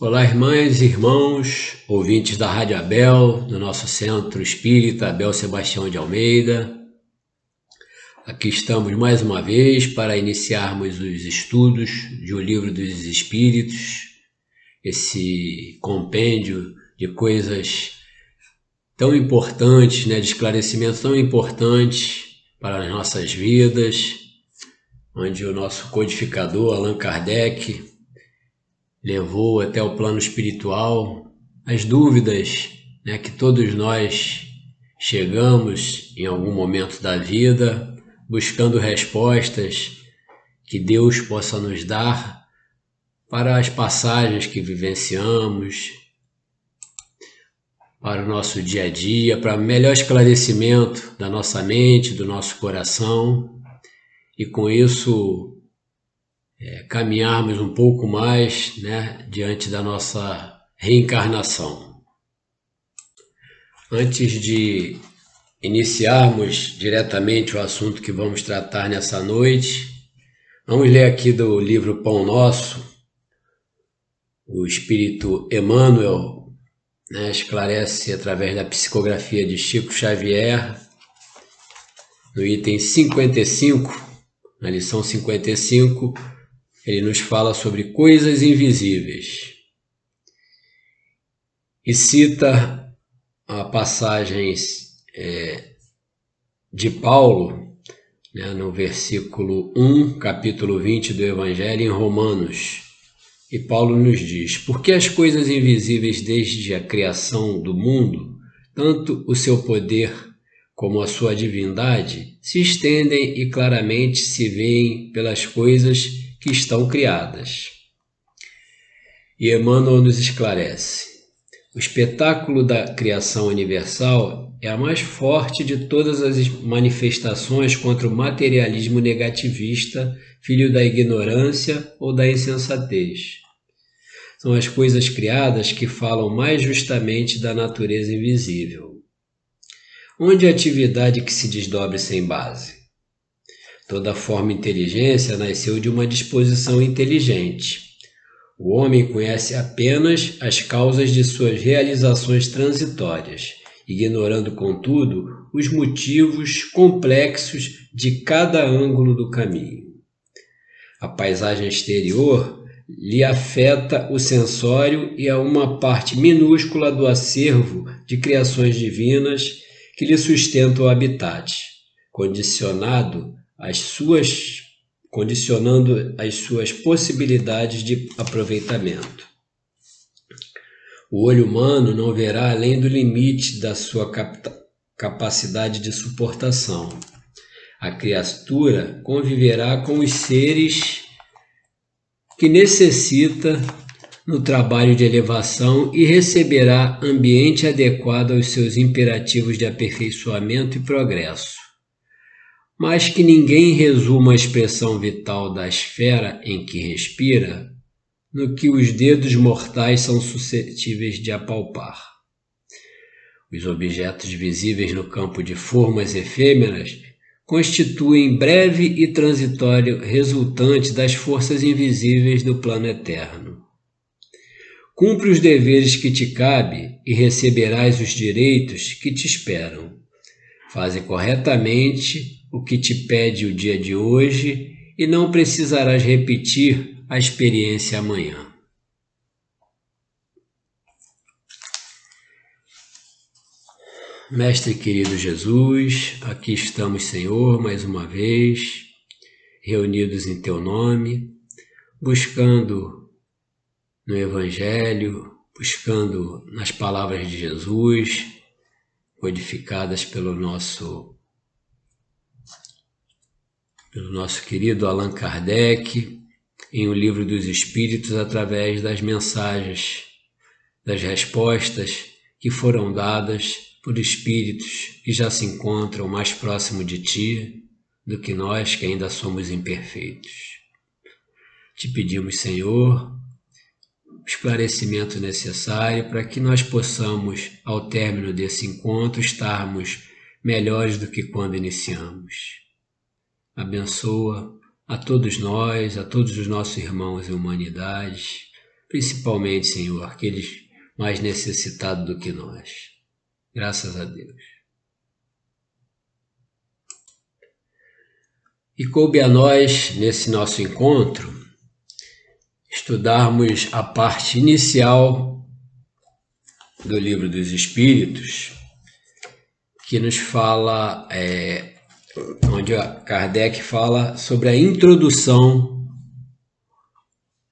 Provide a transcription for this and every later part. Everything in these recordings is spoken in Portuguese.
Olá, irmãs e irmãos, ouvintes da Rádio Abel, do nosso Centro Espírita Abel Sebastião de Almeida. Aqui estamos mais uma vez para iniciarmos os estudos de O Livro dos Espíritos, esse compêndio de coisas tão importantes, né, de esclarecimentos tão importantes para as nossas vidas, onde o nosso codificador Allan Kardec levou até o plano espiritual as dúvidas né, que todos nós chegamos em algum momento da vida buscando respostas que Deus possa nos dar para as passagens que vivenciamos, para o nosso dia a dia, para melhor esclarecimento da nossa mente, do nosso coração. E com isso é, caminharmos um pouco mais né, diante da nossa reencarnação. Antes de iniciarmos diretamente o assunto que vamos tratar nessa noite, vamos ler aqui do livro Pão Nosso, o Espírito Emmanuel né, esclarece através da psicografia de Chico Xavier, no item 55, na lição 55, ele nos fala sobre coisas invisíveis e cita a passagens é, de Paulo né, no versículo 1, capítulo 20 do Evangelho em Romanos. E Paulo nos diz: Porque as coisas invisíveis desde a criação do mundo, tanto o seu poder como a sua divindade, se estendem e claramente se veem pelas coisas que estão criadas. E Emmanuel nos esclarece: o espetáculo da criação universal é a mais forte de todas as manifestações contra o materialismo negativista, filho da ignorância ou da insensatez. São as coisas criadas que falam mais justamente da natureza invisível. Onde a atividade que se desdobre sem base? Toda forma inteligência nasceu de uma disposição inteligente. O homem conhece apenas as causas de suas realizações transitórias, ignorando, contudo, os motivos complexos de cada ângulo do caminho. A paisagem exterior lhe afeta o sensório e é uma parte minúscula do acervo de criações divinas que lhe sustenta o habitat, condicionado as suas condicionando as suas possibilidades de aproveitamento. O olho humano não verá além do limite da sua capacidade de suportação. A criatura conviverá com os seres que necessita no trabalho de elevação e receberá ambiente adequado aos seus imperativos de aperfeiçoamento e progresso mas que ninguém resuma a expressão vital da esfera em que respira no que os dedos mortais são suscetíveis de apalpar. Os objetos visíveis no campo de formas efêmeras constituem breve e transitório resultante das forças invisíveis do plano eterno. Cumpre os deveres que te cabe e receberás os direitos que te esperam. Faze corretamente o que te pede o dia de hoje e não precisarás repetir a experiência amanhã. Mestre querido Jesus, aqui estamos, Senhor, mais uma vez, reunidos em Teu nome, buscando no Evangelho, buscando nas palavras de Jesus, codificadas pelo nosso pelo nosso querido Allan Kardec em O Livro dos Espíritos através das mensagens, das respostas que foram dadas por espíritos que já se encontram mais próximo de ti do que nós que ainda somos imperfeitos. Te pedimos, Senhor, o esclarecimento necessário para que nós possamos, ao término desse encontro, estarmos melhores do que quando iniciamos abençoa a todos nós, a todos os nossos irmãos e humanidade, principalmente, Senhor, aqueles mais necessitados do que nós. Graças a Deus. E coube a nós, nesse nosso encontro, estudarmos a parte inicial do Livro dos Espíritos, que nos fala, é, onde Kardec fala sobre a introdução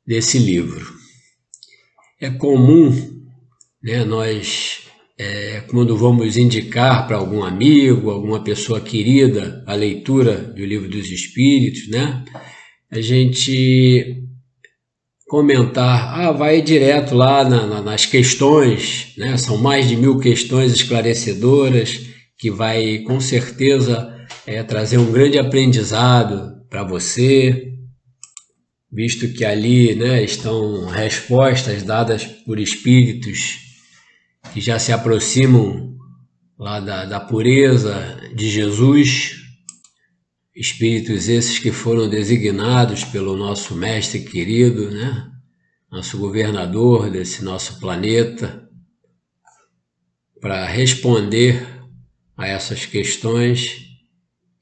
desse livro. É comum né, nós, é, quando vamos indicar para algum amigo, alguma pessoa querida a leitura do Livro dos Espíritos, né, a gente comentar, ah, vai direto lá na, na, nas questões, né? são mais de mil questões esclarecedoras, que vai com certeza é, trazer um grande aprendizado para você, visto que ali né, estão respostas dadas por espíritos que já se aproximam lá da, da pureza de Jesus, espíritos esses que foram designados pelo nosso mestre querido, né? nosso governador desse nosso planeta, para responder a essas questões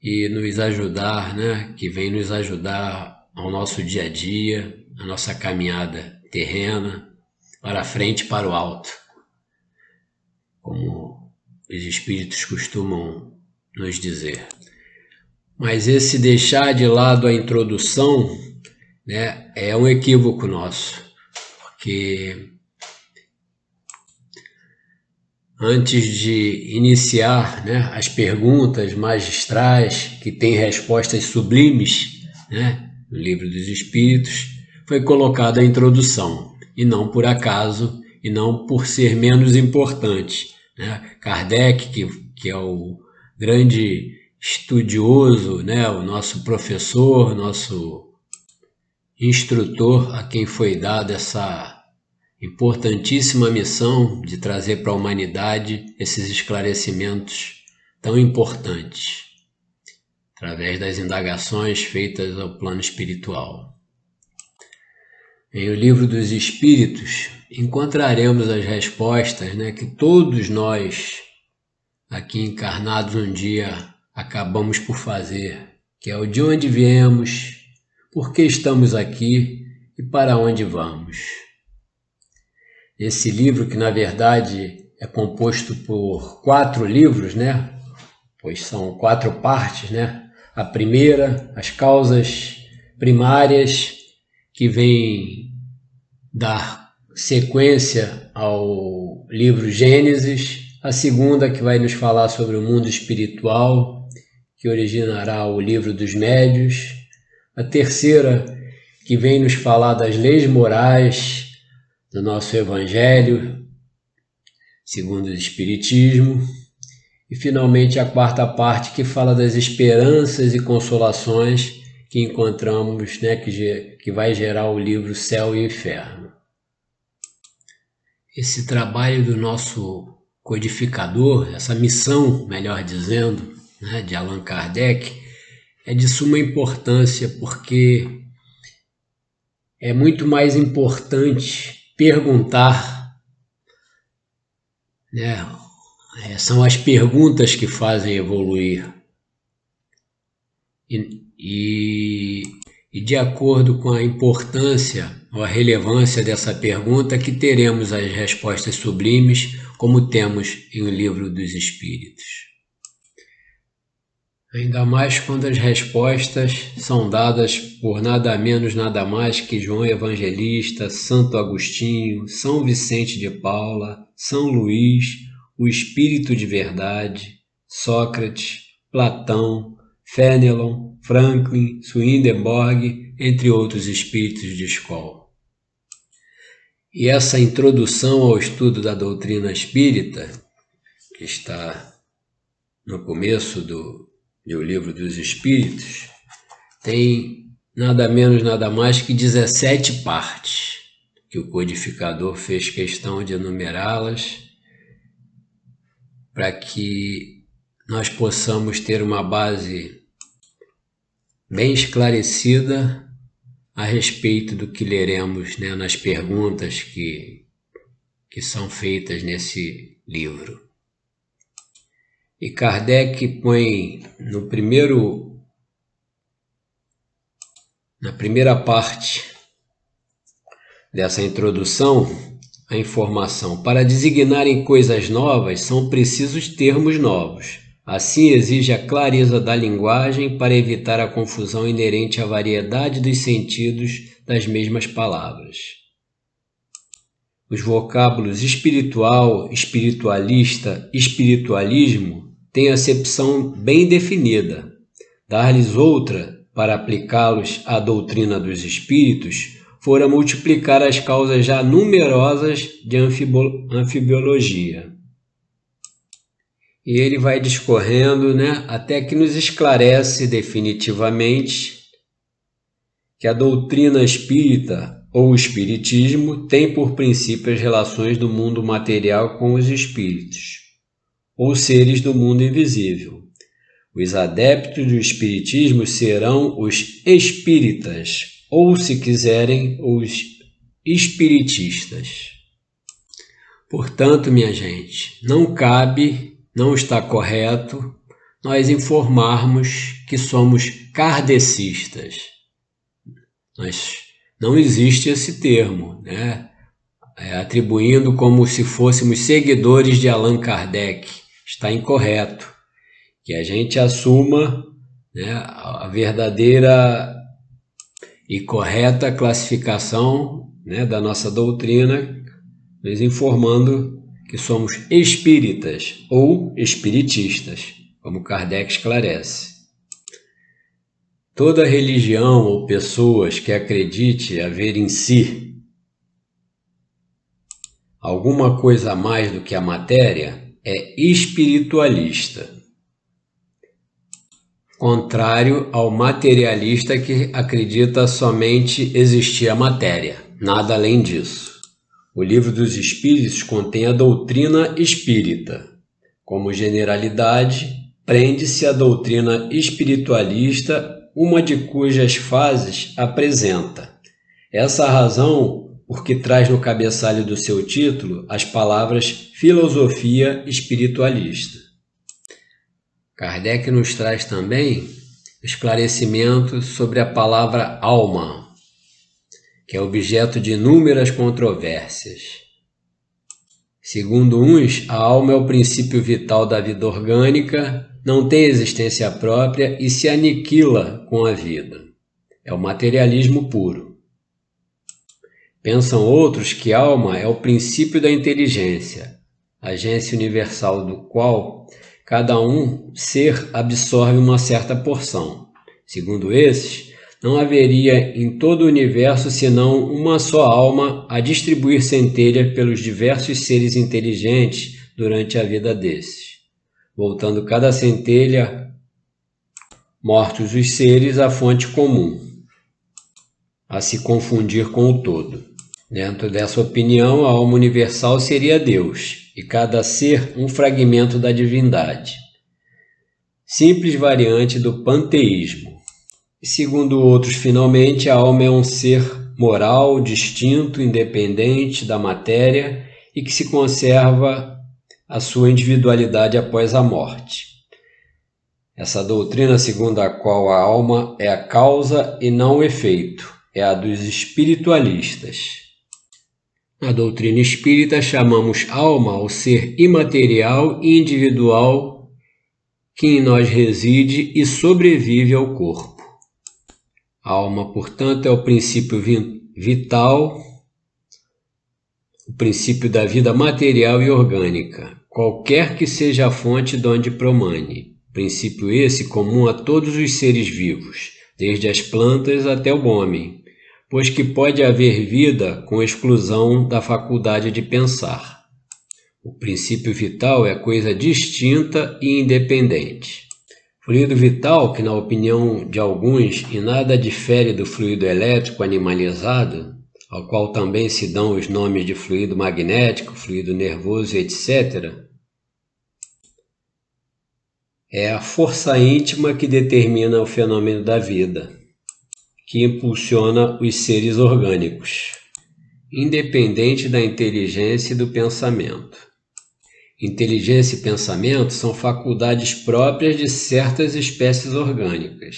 e nos ajudar, né? que vem nos ajudar ao nosso dia a dia, a nossa caminhada terrena, para frente e para o alto, como os espíritos costumam nos dizer. Mas esse deixar de lado a introdução né, é um equívoco nosso, porque antes de iniciar né, as perguntas magistrais que têm respostas sublimes né, no livro dos Espíritos, foi colocada a introdução, e não por acaso, e não por ser menos importante. Né? Kardec, que, que é o grande estudioso, né, o nosso professor, nosso instrutor, a quem foi dada essa importantíssima missão de trazer para a humanidade esses esclarecimentos tão importantes, através das indagações feitas ao plano espiritual. Em o livro dos Espíritos encontraremos as respostas né, que todos nós, aqui encarnados um dia, acabamos por fazer, que é o de onde viemos, por que estamos aqui e para onde vamos. Esse livro, que na verdade é composto por quatro livros, né? Pois são quatro partes, né? A primeira, as causas primárias, que vem dar sequência ao livro Gênesis, a segunda, que vai nos falar sobre o mundo espiritual, que originará o livro dos médios, a terceira, que vem nos falar das leis morais do nosso Evangelho, segundo o Espiritismo, e finalmente a quarta parte, que fala das esperanças e consolações que encontramos, né, que, que vai gerar o livro Céu e Inferno. Esse trabalho do nosso codificador, essa missão, melhor dizendo, né, de Allan Kardec, é de suma importância porque é muito mais importante perguntar, né, é, são as perguntas que fazem evoluir. E, e, e de acordo com a importância ou a relevância dessa pergunta, que teremos as respostas sublimes, como temos em O Livro dos Espíritos. Ainda mais quando as respostas são dadas por nada menos, nada mais que João Evangelista, Santo Agostinho, São Vicente de Paula, São Luís, o Espírito de Verdade, Sócrates, Platão, Fenelon, Franklin, Swedenborg, entre outros espíritos de escola. E essa introdução ao estudo da doutrina espírita, que está no começo do, e o Livro dos Espíritos, tem nada menos, nada mais que 17 partes, que o codificador fez questão de enumerá-las para que nós possamos ter uma base bem esclarecida a respeito do que leremos né, nas perguntas que, que são feitas nesse livro. E Kardec põe no primeiro na primeira parte dessa introdução a informação para designarem coisas novas são precisos termos novos. Assim exige a clareza da linguagem para evitar a confusão inerente à variedade dos sentidos das mesmas palavras. Os vocábulos espiritual, espiritualista, espiritualismo têm acepção bem definida. Dar-lhes outra, para aplicá-los à doutrina dos espíritos, fora multiplicar as causas já numerosas de anfibiologia. E ele vai discorrendo né, até que nos esclarece definitivamente que a doutrina espírita ou espiritismo tem por princípio as relações do mundo material com os espíritos ou seres do mundo invisível. Os adeptos do Espiritismo serão os espíritas, ou, se quiserem, os espiritistas. Portanto, minha gente, não cabe, não está correto nós informarmos que somos kardecistas. Nós, não existe esse termo, né? É, atribuindo como se fôssemos seguidores de Allan Kardec está incorreto. Que a gente assuma né, a verdadeira e correta classificação né, da nossa doutrina, nos informando que somos espíritas ou espiritistas, como Kardec esclarece. Toda religião ou pessoas que acredite haver em si alguma coisa a mais do que a matéria é espiritualista, contrário ao materialista que acredita somente existir a matéria, nada além disso. O Livro dos Espíritos contém a doutrina espírita. Como generalidade, prende-se a doutrina espiritualista, uma de cujas fases apresenta. Essa razão porque traz no cabeçalho do seu título as palavras filosofia espiritualista. Kardec nos traz também esclarecimento sobre a palavra alma, que é objeto de inúmeras controvérsias. Segundo uns, a alma é o princípio vital da vida orgânica, não tem existência própria e se aniquila com a vida. É o materialismo puro. Pensam outros que alma é o princípio da inteligência, agência universal do qual cada um ser absorve uma certa porção. Segundo esses, não haveria em todo o universo senão uma só alma a distribuir centelha pelos diversos seres inteligentes durante a vida desses, voltando cada centelha, mortos os seres, à fonte comum, a se confundir com o todo. Dentro dessa opinião, a alma universal seria Deus, e cada ser um fragmento da divindade. Simples variante do panteísmo. Segundo outros, finalmente, a alma é um ser moral, distinto, independente da matéria e que se conserva a sua individualidade após a morte. Essa doutrina segundo a qual a alma é a causa e não o efeito, é a dos espiritualistas. Na doutrina espírita, chamamos alma ao ser imaterial e individual que em nós reside e sobrevive ao corpo. A alma, portanto, é o princípio vital, o princípio da vida material e orgânica, qualquer que seja a fonte de onde promane. Princípio esse comum a todos os seres vivos, desde as plantas até o homem pois que pode haver vida com exclusão da faculdade de pensar. O princípio vital é coisa distinta e independente. Fluido vital, que na opinião de alguns em nada difere do fluido elétrico animalizado, ao qual também se dão os nomes de fluido magnético, fluido nervoso, etc., é a força íntima que determina o fenômeno da vida que impulsiona os seres orgânicos, independente da inteligência e do pensamento. Inteligência e pensamento são faculdades próprias de certas espécies orgânicas.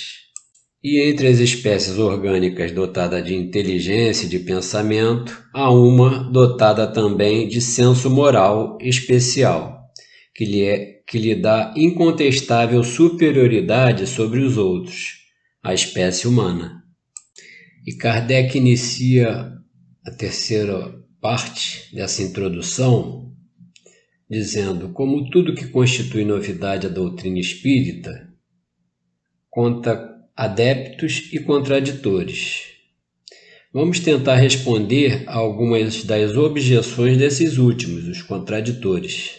E entre as espécies orgânicas dotadas de inteligência e de pensamento, há uma dotada também de senso moral especial, que lhe, é, que lhe dá incontestável superioridade sobre os outros, a espécie humana. E Kardec inicia a terceira parte dessa introdução dizendo: como tudo que constitui novidade a doutrina espírita, conta adeptos e contraditores. Vamos tentar responder a algumas das objeções desses últimos, os contraditores,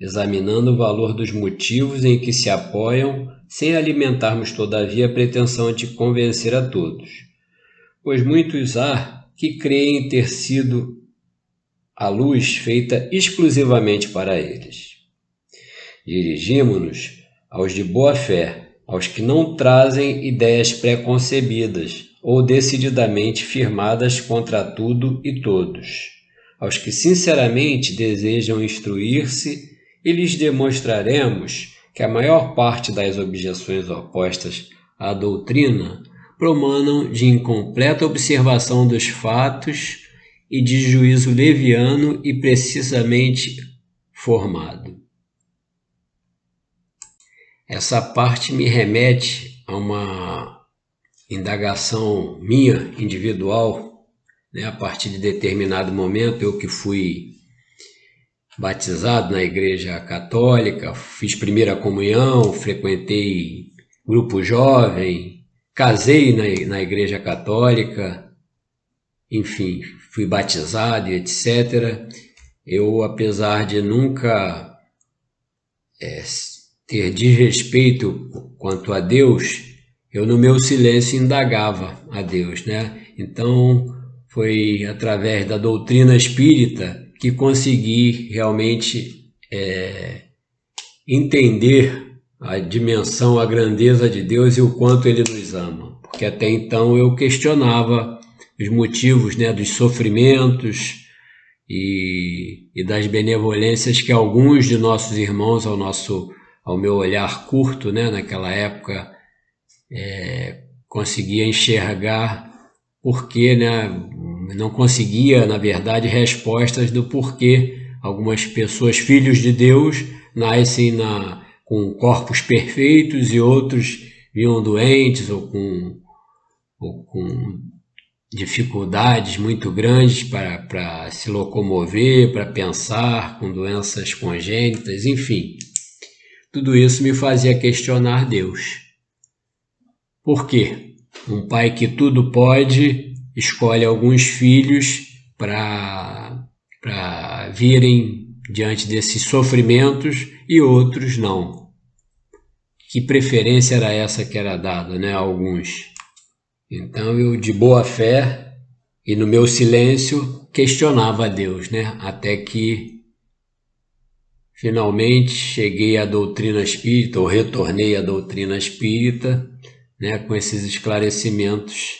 examinando o valor dos motivos em que se apoiam, sem alimentarmos, todavia, a pretensão de convencer a todos. Pois muitos há que creem ter sido a luz feita exclusivamente para eles. Dirigimos-nos aos de boa fé, aos que não trazem ideias preconcebidas ou decididamente firmadas contra tudo e todos, aos que sinceramente desejam instruir-se e lhes demonstraremos que a maior parte das objeções opostas à doutrina promanam de incompleta observação dos fatos e de juízo leviano e precisamente formado. Essa parte me remete a uma indagação minha, individual, né? a partir de determinado momento, eu que fui batizado na igreja católica, fiz primeira comunhão, frequentei grupo jovem, casei na, na igreja católica, enfim, fui batizado e etc. Eu, apesar de nunca é, ter desrespeito quanto a Deus, eu no meu silêncio indagava a Deus, né? Então foi através da doutrina espírita que consegui realmente é, entender a dimensão, a grandeza de Deus e o quanto Ele nos ama. Porque até então eu questionava os motivos né, dos sofrimentos e, e das benevolências que alguns de nossos irmãos ao nosso ao meu olhar curto, né, naquela época, é, conseguia enxergar porque, né, não conseguia, na verdade, respostas do porquê algumas pessoas, filhos de Deus, nascem na, com corpos perfeitos e outros vinham doentes ou com, ou com dificuldades muito grandes para, para se locomover, para pensar, com doenças congênitas, enfim. Tudo isso me fazia questionar Deus. Por quê? Um pai que tudo pode escolhe alguns filhos para virem diante desses sofrimentos e outros não. Que preferência era essa que era dada né, a alguns? Então eu, de boa fé e no meu silêncio, questionava a Deus, né? até que Finalmente cheguei à doutrina espírita, ou retornei à doutrina espírita, né, com esses esclarecimentos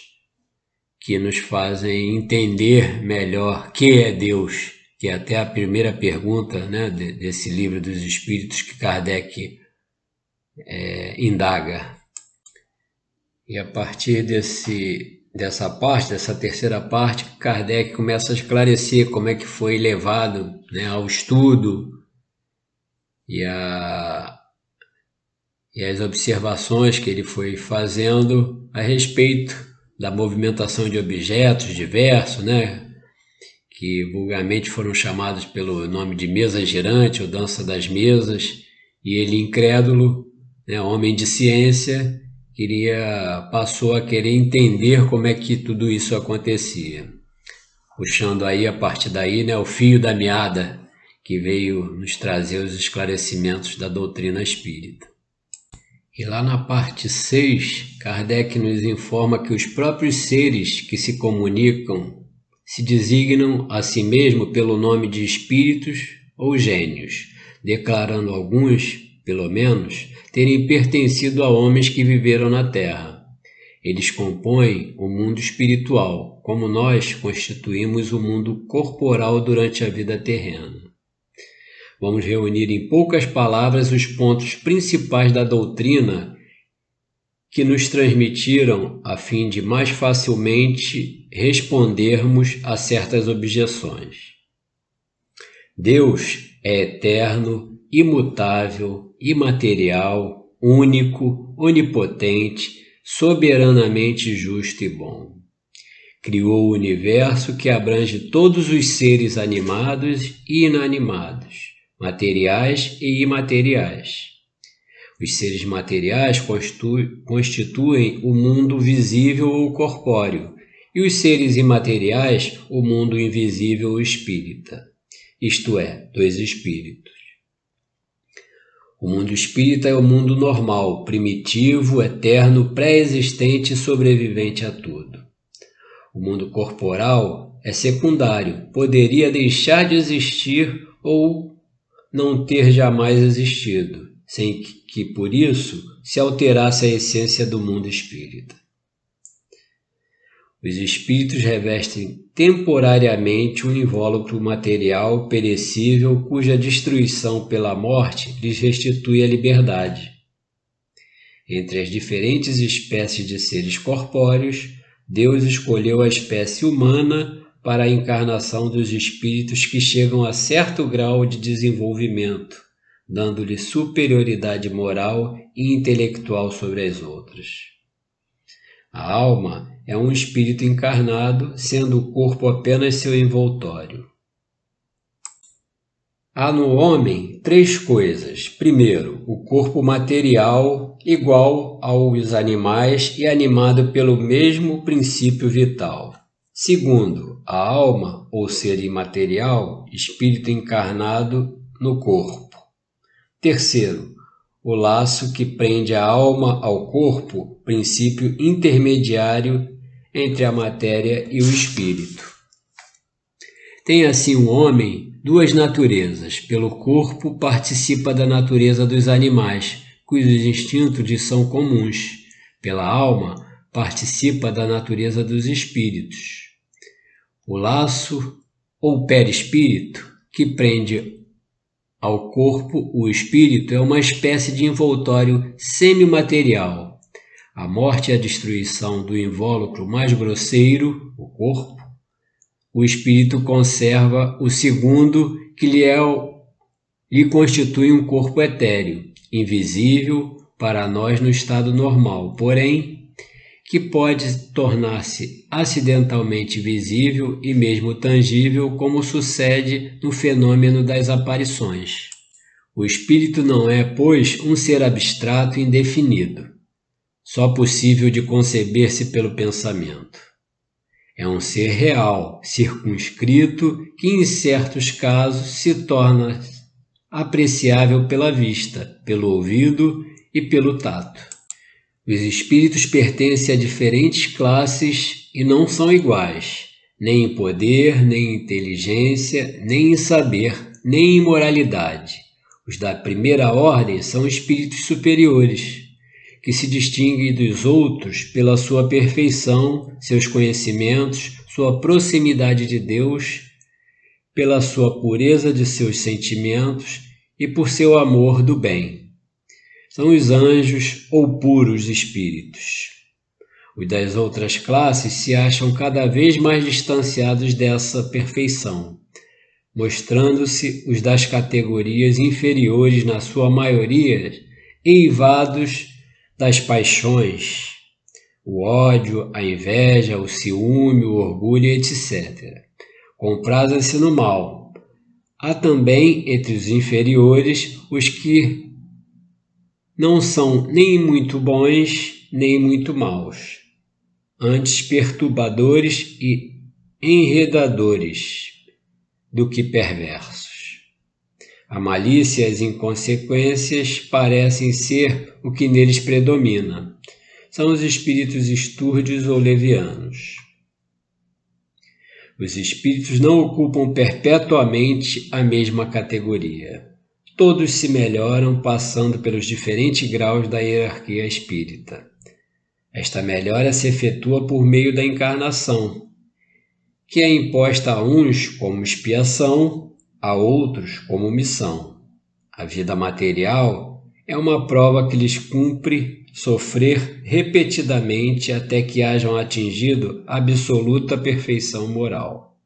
que nos fazem entender melhor que é Deus, que é até a primeira pergunta né, desse livro dos Espíritos que Kardec é, indaga. E a partir desse, dessa parte, dessa terceira parte, Kardec começa a esclarecer como é que foi levado né, ao estudo e, a, e as observações que ele foi fazendo a respeito da movimentação de objetos diversos, né? que vulgarmente foram chamados pelo nome de mesa girante ou dança das mesas, e ele incrédulo, né, homem de ciência, queria passou a querer entender como é que tudo isso acontecia. Puxando aí a partir daí, né, o fio da meada que veio nos trazer os esclarecimentos da doutrina espírita. E lá na parte 6, Kardec nos informa que os próprios seres que se comunicam se designam a si mesmo pelo nome de espíritos ou gênios, declarando alguns, pelo menos, terem pertencido a homens que viveram na Terra. Eles compõem o mundo espiritual, como nós constituímos o mundo corporal durante a vida terrena. Vamos reunir em poucas palavras os pontos principais da doutrina que nos transmitiram a fim de mais facilmente respondermos a certas objeções. Deus é eterno, imutável, imaterial, único, onipotente, soberanamente justo e bom. Criou o universo que abrange todos os seres animados e inanimados, materiais e imateriais. Os seres materiais constituem o mundo visível ou corpóreo, e os seres imateriais o mundo invisível ou espírita, isto é, dos espíritos. O mundo espírita é o mundo normal, primitivo, eterno, pré-existente e sobrevivente a tudo. O mundo corporal é secundário, poderia deixar de existir ou não ter jamais existido, sem que por isso se alterasse a essência do mundo espírita. Os espíritos revestem temporariamente um invólucro material perecível cuja destruição pela morte lhes restitui a liberdade. Entre as diferentes espécies de seres corpóreos, Deus escolheu a espécie humana para a encarnação dos espíritos que chegam a certo grau de desenvolvimento, dando-lhe superioridade moral e intelectual sobre as outras. A alma é um espírito encarnado, sendo o corpo apenas seu envoltório. Há no homem três coisas. Primeiro, o corpo material, igual aos animais e animado pelo mesmo princípio vital. Segundo, a alma, ou ser imaterial, espírito encarnado no corpo. Terceiro, o laço que prende a alma ao corpo, princípio intermediário entre a matéria e o espírito. Tem assim um homem duas naturezas. Pelo corpo, participa da natureza dos animais, cujos instintos lhe são comuns. Pela alma, participa da natureza dos espíritos. O laço ou perispírito, que prende ao corpo, o espírito é uma espécie de envoltório semimaterial. A morte e a destruição do invólucro mais grosseiro, o corpo, o espírito conserva o segundo, que lhe, é, lhe constitui um corpo etéreo, invisível para nós no estado normal, porém que pode tornar-se acidentalmente visível e mesmo tangível, como sucede no fenômeno das aparições. O espírito não é, pois, um ser abstrato e indefinido, só possível de conceber-se pelo pensamento. É um ser real, circunscrito, que em certos casos se torna apreciável pela vista, pelo ouvido e pelo tato. Os espíritos pertencem a diferentes classes e não são iguais, nem em poder, nem em inteligência, nem em saber, nem em moralidade. Os da primeira ordem são espíritos superiores, que se distinguem dos outros pela sua perfeição, seus conhecimentos, sua proximidade de Deus, pela sua pureza de seus sentimentos e por seu amor do bem são os anjos ou puros espíritos. Os das outras classes se acham cada vez mais distanciados dessa perfeição, mostrando-se os das categorias inferiores, na sua maioria, eivados das paixões, o ódio, a inveja, o ciúme, o orgulho, etc. Comprazem-se no mal. Há também entre os inferiores os que não são nem muito bons nem muito maus, antes perturbadores e enredadores do que perversos. A malícia e as inconsequências parecem ser o que neles predomina. São os espíritos estúrdios ou levianos. Os espíritos não ocupam perpetuamente a mesma categoria. Todos se melhoram passando pelos diferentes graus da hierarquia espírita. Esta melhora se efetua por meio da encarnação, que é imposta a uns como expiação, a outros como missão. A vida material é uma prova que lhes cumpre sofrer repetidamente até que hajam atingido absoluta perfeição moral.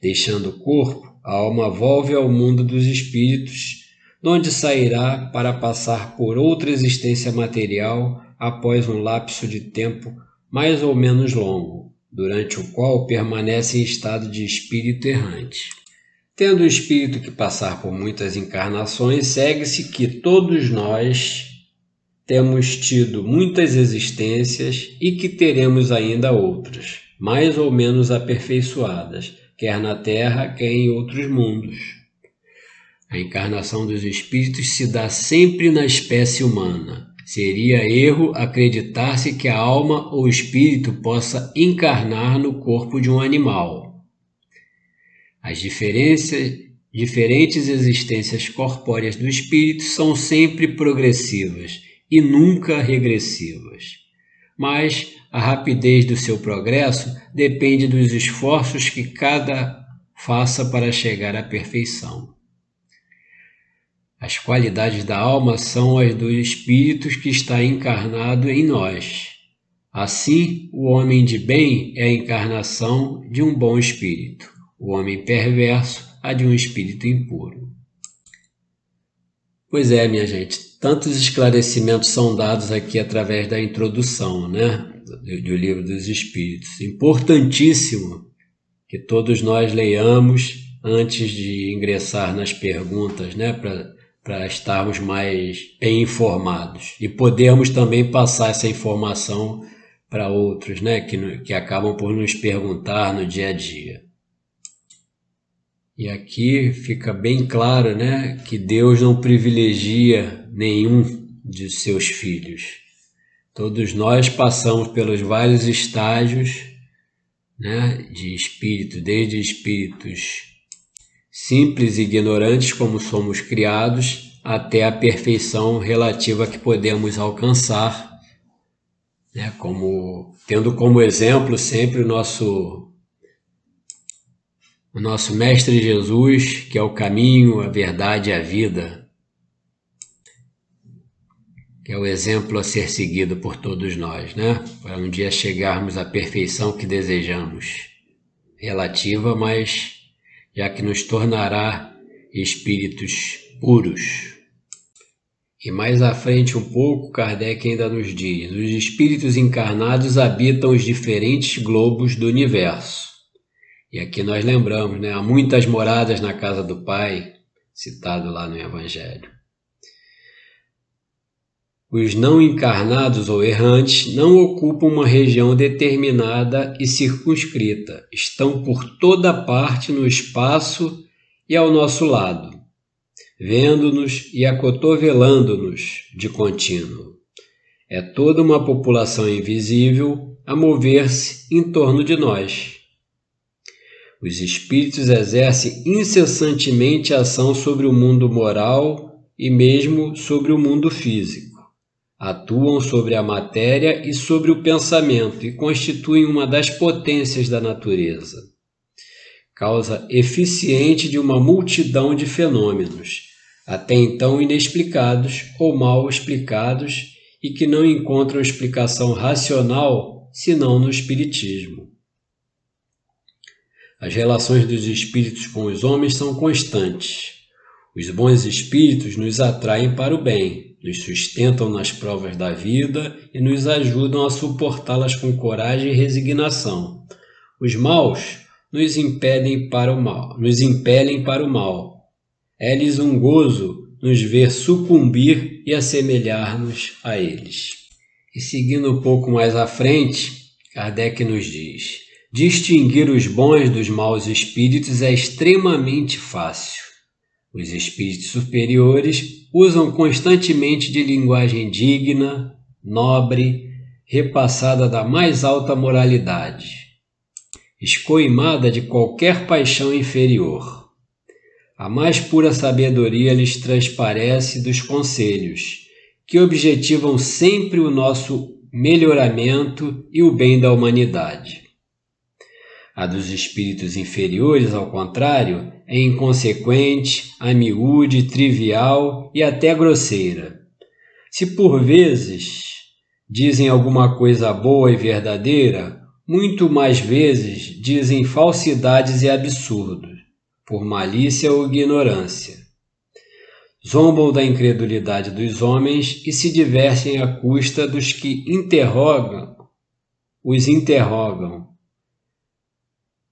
Deixando o corpo, a alma volve ao mundo dos espíritos, onde sairá para passar por outra existência material após um lapso de tempo mais ou menos longo, durante o qual permanece em estado de espírito errante. Tendo o espírito que passar por muitas encarnações, segue-se que todos nós temos tido muitas existências e que teremos ainda outras, mais ou menos aperfeiçoadas, quer na Terra, quer em outros mundos. A encarnação dos espíritos se dá sempre na espécie humana, Seria erro acreditar-se que a alma ou espírito possa encarnar no corpo de um animal. As diferentes existências corpóreas do espírito são sempre progressivas e nunca regressivas. Mas a rapidez do seu progresso depende dos esforços que cada faça para chegar à perfeição. As qualidades da alma são as do espírito que está encarnado em nós. Assim, o homem de bem é a encarnação de um bom espírito, o homem perverso a de um espírito impuro. Pois é, minha gente, tantos esclarecimentos são dados aqui através da introdução, né, do, do livro dos Espíritos. Importantíssimo que todos nós leiamos antes de ingressar nas perguntas, né, para para estarmos mais bem informados e podermos também passar essa informação para outros, né, que, que acabam por nos perguntar no dia a dia. E aqui fica bem claro, né, que Deus não privilegia nenhum de seus filhos. Todos nós passamos pelos vários estágios, né, de espírito, desde espíritos simples e ignorantes como somos criados, até a perfeição relativa que podemos alcançar, né? como tendo como exemplo sempre o nosso o nosso mestre Jesus, que é o caminho, a verdade e a vida, que é o exemplo a ser seguido por todos nós, né? Para um dia chegarmos à perfeição que desejamos, relativa, mas já que nos tornará espíritos puros. E mais à frente um pouco, Kardec ainda nos diz: os espíritos encarnados habitam os diferentes globos do universo. E aqui nós lembramos, né? Há muitas moradas na casa do Pai, citado lá no Evangelho. Os não encarnados ou errantes não ocupam uma região determinada e circunscrita, estão por toda parte no espaço e ao nosso lado, vendo-nos e acotovelando-nos de contínuo. É toda uma população invisível a mover-se em torno de nós. Os espíritos exercem incessantemente ação sobre o mundo moral e mesmo sobre o mundo físico atuam sobre a matéria e sobre o pensamento e constituem uma das potências da natureza. Causa eficiente de uma multidão de fenômenos, até então inexplicados ou mal explicados e que não encontram explicação racional senão no Espiritismo. As relações dos espíritos com os homens são constantes. Os bons espíritos nos atraem para o bem, nos sustentam nas provas da vida e nos ajudam a suportá-las com coragem e resignação. Os maus nos impedem para o mal, nos impelem para o mal. É-lhes um gozo nos ver sucumbir e assemelhar-nos a eles. E seguindo um pouco mais à frente, Kardec nos diz: distinguir os bons dos maus espíritos é extremamente fácil. Os espíritos superiores usam constantemente de linguagem digna, nobre, repassada da mais alta moralidade, escoimada de qualquer paixão inferior. A mais pura sabedoria lhes transparece dos conselhos, que objetivam sempre o nosso melhoramento e o bem da humanidade. A dos espíritos inferiores, ao contrário, é inconsequente, amiúde, trivial e até grosseira. Se por vezes dizem alguma coisa boa e verdadeira, muito mais vezes dizem falsidades e absurdos, por malícia ou ignorância. Zombam da incredulidade dos homens e se divertem à custa dos que interrogam, os interrogam,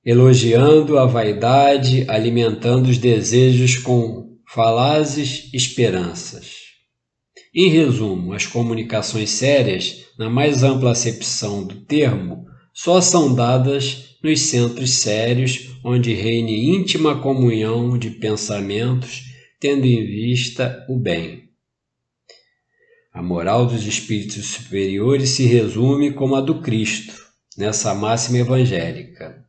elogiando a vaidade, alimentando os desejos com falazes esperanças. Em resumo, as comunicações sérias, na mais ampla acepção do termo, só são dadas nos centros sérios, onde reine íntima comunhão de pensamentos, tendo em vista o bem. A moral dos espíritos superiores se resume como a do Cristo, nessa máxima evangélica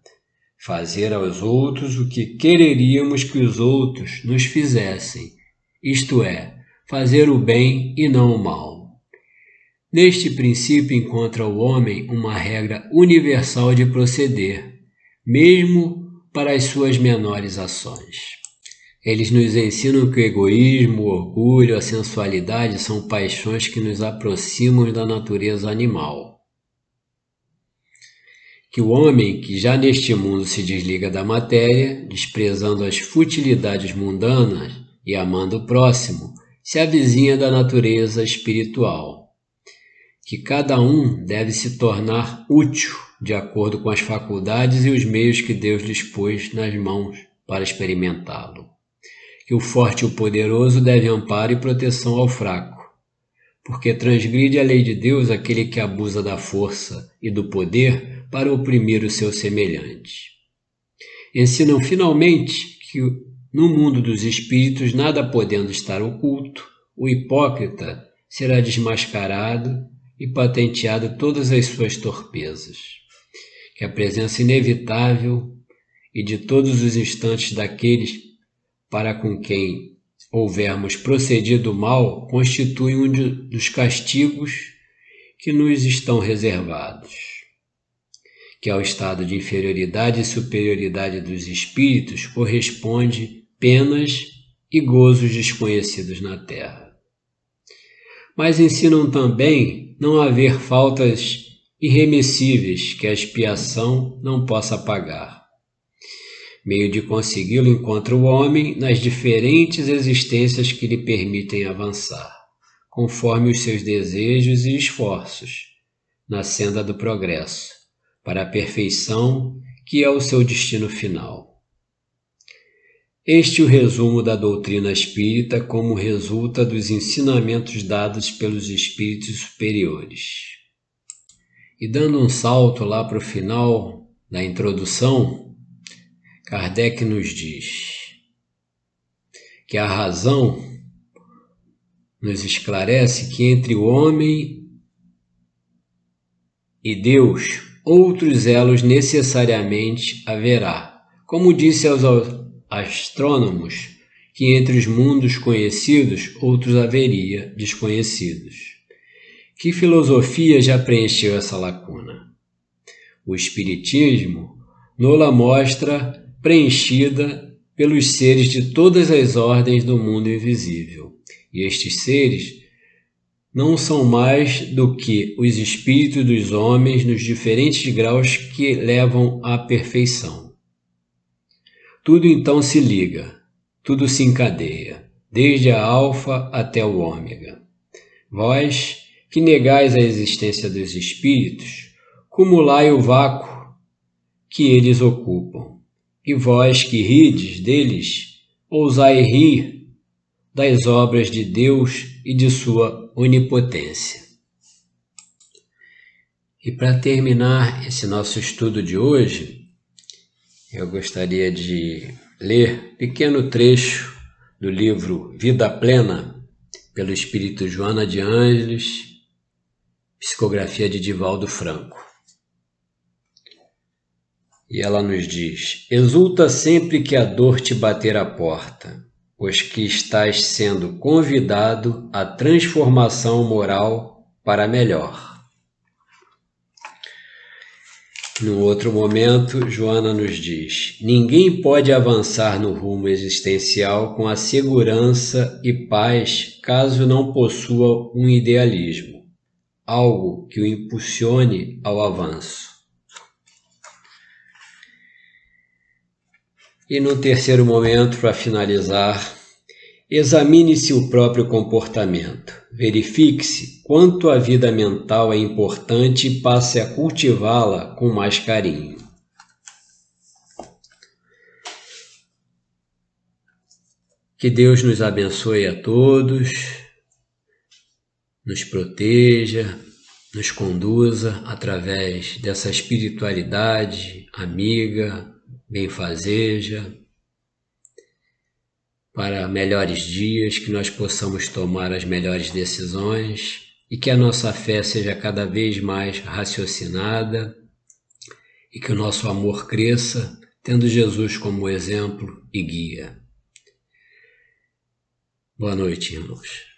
fazer aos outros o que quereríamos que os outros nos fizessem, isto é, fazer o bem e não o mal. Neste princípio encontra o homem uma regra universal de proceder, mesmo para as suas menores ações. Eles nos ensinam que o egoísmo, o orgulho, a sensualidade são paixões que nos aproximam da natureza animal que o homem que já neste mundo se desliga da matéria, desprezando as futilidades mundanas e amando o próximo, se avizinha da natureza espiritual. Que cada um deve se tornar útil de acordo com as faculdades e os meios que Deus lhes pôs nas mãos para experimentá-lo. Que o forte e o poderoso deve amparo e proteção ao fraco, porque transgride a lei de Deus aquele que abusa da força e do poder para oprimir o seu semelhante. Ensinam finalmente que no mundo dos espíritos, nada podendo estar oculto, o hipócrita será desmascarado e patenteado todas as suas torpezas. Que a presença inevitável e de todos os instantes daqueles para com quem houvermos procedido mal constitui um dos castigos que nos estão reservados que ao estado de inferioridade e superioridade dos espíritos corresponde penas e gozos desconhecidos na terra. Mas ensinam também não haver faltas irremessíveis que a expiação não possa pagar. Meio de consegui-lo encontra o homem nas diferentes existências que lhe permitem avançar, conforme os seus desejos e esforços, na senda do progresso para a perfeição, que é o seu destino final. Este é o resumo da doutrina espírita como resulta dos ensinamentos dados pelos espíritos superiores. E dando um salto lá para o final da introdução, Kardec nos diz que a razão nos esclarece que entre o homem e Deus outros elos necessariamente haverá. Como disse aos astrônomos, que entre os mundos conhecidos outros haveria desconhecidos. Que filosofia já preencheu essa lacuna? O Espiritismo nola mostra preenchida pelos seres de todas as ordens do mundo invisível. E estes seres não são mais do que os espíritos dos homens nos diferentes graus que levam à perfeição. Tudo então se liga, tudo se encadeia, desde a alfa até o ômega. Vós, que negais a existência dos espíritos, cumulai o vácuo que eles ocupam, e vós que rides deles, ousai rir das obras de Deus e de sua onipotência. E para terminar esse nosso estudo de hoje, eu gostaria de ler pequeno trecho do livro Vida Plena, pelo Espírito Joana de Ângeles, psicografia de Divaldo Franco. E ela nos diz: Exulta sempre que a dor te bater à porta pois que estás sendo convidado à transformação moral para melhor. No outro momento, Joana nos diz: ninguém pode avançar no rumo existencial com a segurança e paz caso não possua um idealismo, algo que o impulsione ao avanço. E no terceiro momento, para finalizar, examine-se o próprio comportamento. Verifique-se quanto a vida mental é importante e passe a cultivá-la com mais carinho. Que Deus nos abençoe a todos, nos proteja, nos conduza através dessa espiritualidade amiga, benfazeja, para melhores dias, que nós possamos tomar as melhores decisões e que a nossa fé seja cada vez mais raciocinada e que o nosso amor cresça, tendo Jesus como exemplo e guia. Boa noite, irmãos.